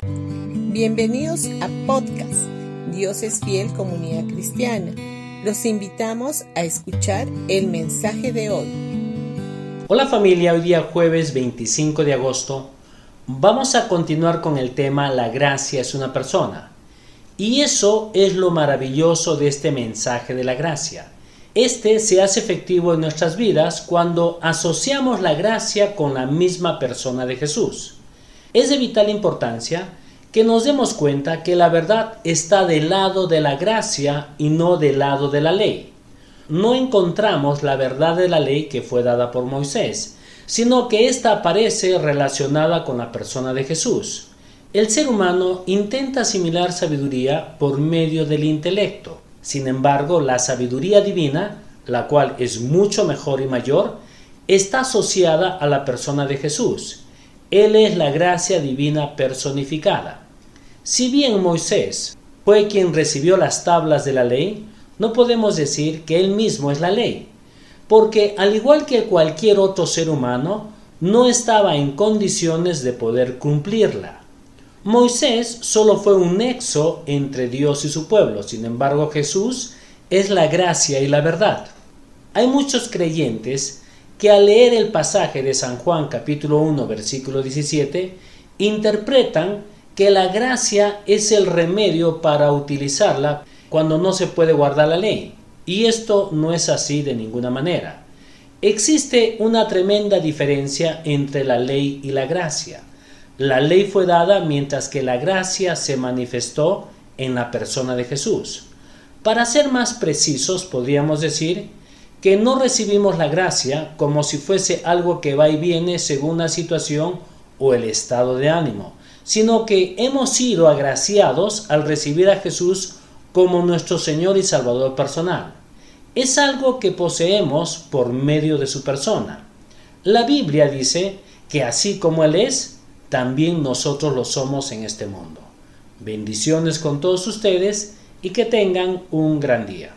Bienvenidos a podcast Dios es fiel comunidad cristiana. Los invitamos a escuchar el mensaje de hoy. Hola familia, hoy día jueves 25 de agosto vamos a continuar con el tema La gracia es una persona. Y eso es lo maravilloso de este mensaje de la gracia. Este se hace efectivo en nuestras vidas cuando asociamos la gracia con la misma persona de Jesús. Es de vital importancia que nos demos cuenta que la verdad está del lado de la gracia y no del lado de la ley. No encontramos la verdad de la ley que fue dada por Moisés, sino que ésta aparece relacionada con la persona de Jesús. El ser humano intenta asimilar sabiduría por medio del intelecto. Sin embargo, la sabiduría divina, la cual es mucho mejor y mayor, está asociada a la persona de Jesús él es la gracia divina personificada. Si bien Moisés fue quien recibió las tablas de la ley, no podemos decir que él mismo es la ley, porque al igual que cualquier otro ser humano, no estaba en condiciones de poder cumplirla. Moisés solo fue un nexo entre Dios y su pueblo, sin embargo Jesús es la gracia y la verdad. Hay muchos creyentes que al leer el pasaje de San Juan capítulo 1 versículo 17, interpretan que la gracia es el remedio para utilizarla cuando no se puede guardar la ley. Y esto no es así de ninguna manera. Existe una tremenda diferencia entre la ley y la gracia. La ley fue dada mientras que la gracia se manifestó en la persona de Jesús. Para ser más precisos, podríamos decir que no recibimos la gracia como si fuese algo que va y viene según la situación o el estado de ánimo, sino que hemos sido agraciados al recibir a Jesús como nuestro Señor y Salvador personal. Es algo que poseemos por medio de su persona. La Biblia dice que así como Él es, también nosotros lo somos en este mundo. Bendiciones con todos ustedes y que tengan un gran día.